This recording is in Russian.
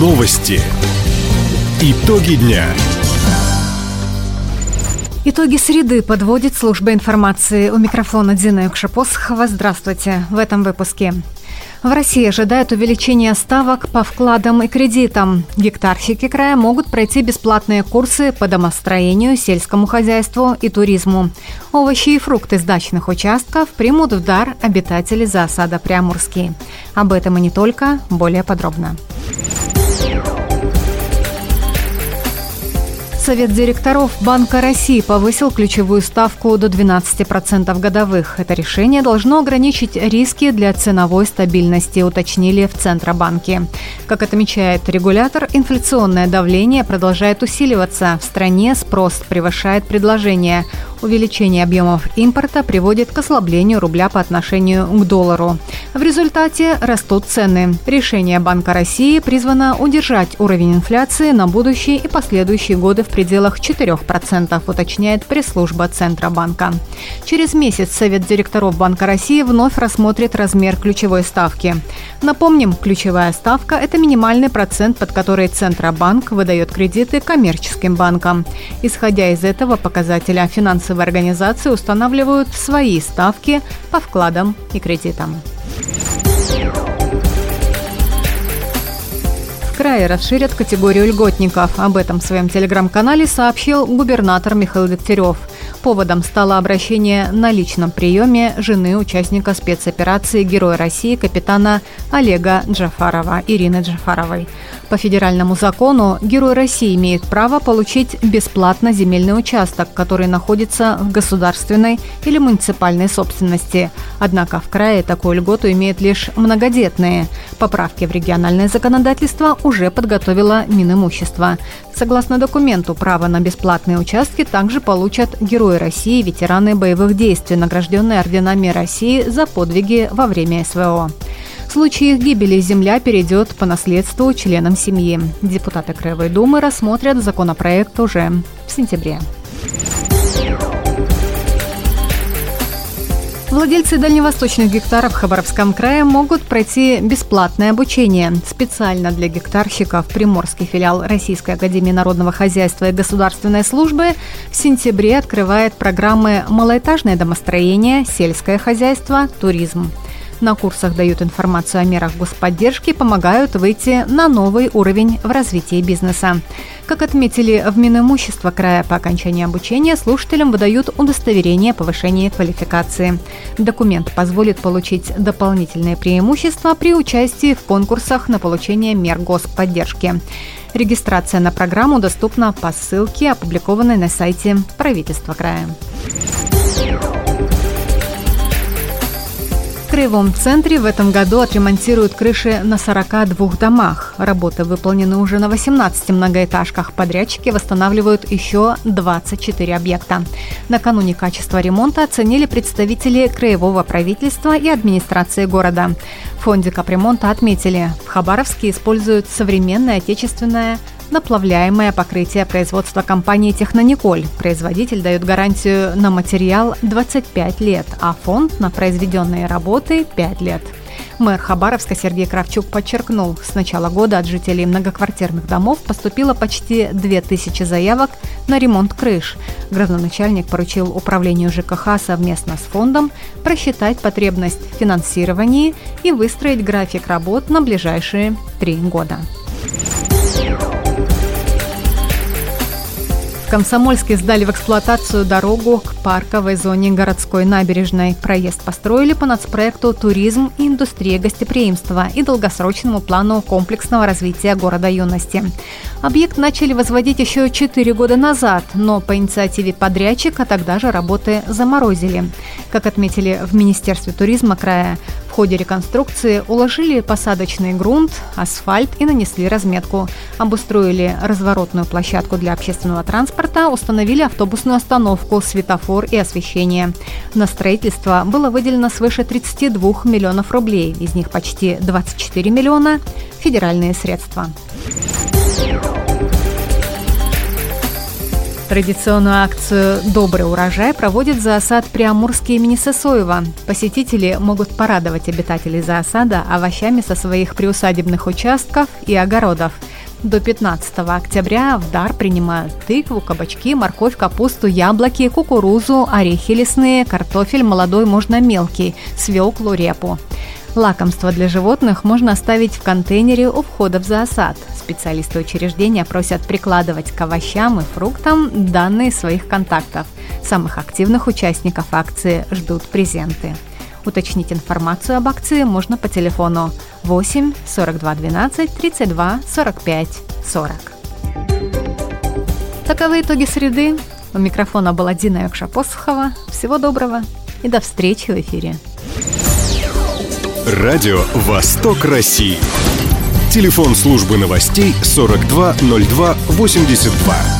Новости. Итоги дня. Итоги среды подводит служба информации. У микрофона Дина Юкшапосхова. Здравствуйте. В этом выпуске. В России ожидают увеличения ставок по вкладам и кредитам. Гектарщики края могут пройти бесплатные курсы по домостроению, сельскому хозяйству и туризму. Овощи и фрукты с дачных участков примут в дар обитатели засада Приамурский. Об этом и не только, более подробно. Совет директоров Банка России повысил ключевую ставку до 12% годовых. Это решение должно ограничить риски для ценовой стабильности, уточнили в Центробанке. Как отмечает регулятор, инфляционное давление продолжает усиливаться. В стране спрос превышает предложение. Увеличение объемов импорта приводит к ослаблению рубля по отношению к доллару. В результате растут цены. Решение Банка России призвано удержать уровень инфляции на будущие и последующие годы в пределах 4%, уточняет пресс-служба Центробанка. Через месяц Совет директоров Банка России вновь рассмотрит размер ключевой ставки. Напомним, ключевая ставка – это минимальный процент, под который Центробанк выдает кредиты коммерческим банкам. Исходя из этого показателя финансового финансовые организации устанавливают свои ставки по вкладам и кредитам. Крае расширят категорию льготников. Об этом в своем телеграм-канале сообщил губернатор Михаил Дегтярев. Поводом стало обращение на личном приеме жены участника спецоперации Героя России капитана Олега Джафарова, Ирины Джафаровой. По федеральному закону Герой России имеет право получить бесплатно земельный участок, который находится в государственной или муниципальной собственности. Однако в крае такую льготу имеют лишь многодетные. Поправки в региональное законодательство уже подготовила Минимущество. Согласно документу, право на бесплатные участки также получат Герои России, ветераны боевых действий, награжденные орденами России за подвиги во время СВО. В случае их гибели земля перейдет по наследству членам семьи. Депутаты Краевой Думы рассмотрят законопроект уже в сентябре. Владельцы дальневосточных гектаров в Хабаровском крае могут пройти бесплатное обучение. Специально для гектарщиков Приморский филиал Российской академии народного хозяйства и государственной службы в сентябре открывает программы «Малоэтажное домостроение», «Сельское хозяйство», «Туризм». На курсах дают информацию о мерах господдержки, помогают выйти на новый уровень в развитии бизнеса. Как отметили в Минимущество края по окончании обучения, слушателям выдают удостоверение повышения квалификации. Документ позволит получить дополнительные преимущества при участии в конкурсах на получение мер господдержки. Регистрация на программу доступна по ссылке, опубликованной на сайте правительства края. Краевом центре в этом году отремонтируют крыши на 42 домах. Работы выполнены уже на 18 многоэтажках. Подрядчики восстанавливают еще 24 объекта. Накануне качество ремонта оценили представители краевого правительства и администрации города. В фонде капремонта отметили, в Хабаровске используют современное отечественное наплавляемое покрытие производства компании «Технониколь». Производитель дает гарантию на материал 25 лет, а фонд на произведенные работы – 5 лет. Мэр Хабаровска Сергей Кравчук подчеркнул, с начала года от жителей многоквартирных домов поступило почти 2000 заявок на ремонт крыш. Градоначальник поручил управлению ЖКХ совместно с фондом просчитать потребность в финансировании и выстроить график работ на ближайшие три года. Комсомольске сдали в эксплуатацию дорогу к парковой зоне городской набережной. Проезд построили по нацпроекту «Туризм и индустрия гостеприимства» и долгосрочному плану комплексного развития города юности. Объект начали возводить еще 4 года назад, но по инициативе подрядчика тогда же работы заморозили. Как отметили в Министерстве туризма края, в ходе реконструкции уложили посадочный грунт, асфальт и нанесли разметку. Обустроили разворотную площадку для общественного транспорта, установили автобусную остановку, светофор и освещение. На строительство было выделено свыше 32 миллионов рублей, из них почти 24 миллиона – федеральные средства. Традиционную акцию «Добрый урожай» проводит зоосад Приамурский имени Сосоева. Посетители могут порадовать обитателей зоосада овощами со своих приусадебных участков и огородов – До 15 октября в дар принимают тыкву, кабачки, морковь, капусту, яблоки, кукурузу, орехи лесные, картофель молодой можно мелкий, свеклу, репу. Лакомство для животных можно оставить в контейнере у входа в зоосад. Специалисты учреждения просят прикладывать к овощам и фруктам данные своих контактов. Самых активных участников акции ждут презенты. Уточнить информацию об акции можно по телефону 8 42 12 32 45 40. Таковы итоги среды. У микрофона была Дина Якша-Посохова. Всего доброго и до встречи в эфире. Радио «Восток России». Телефон службы новостей 420282.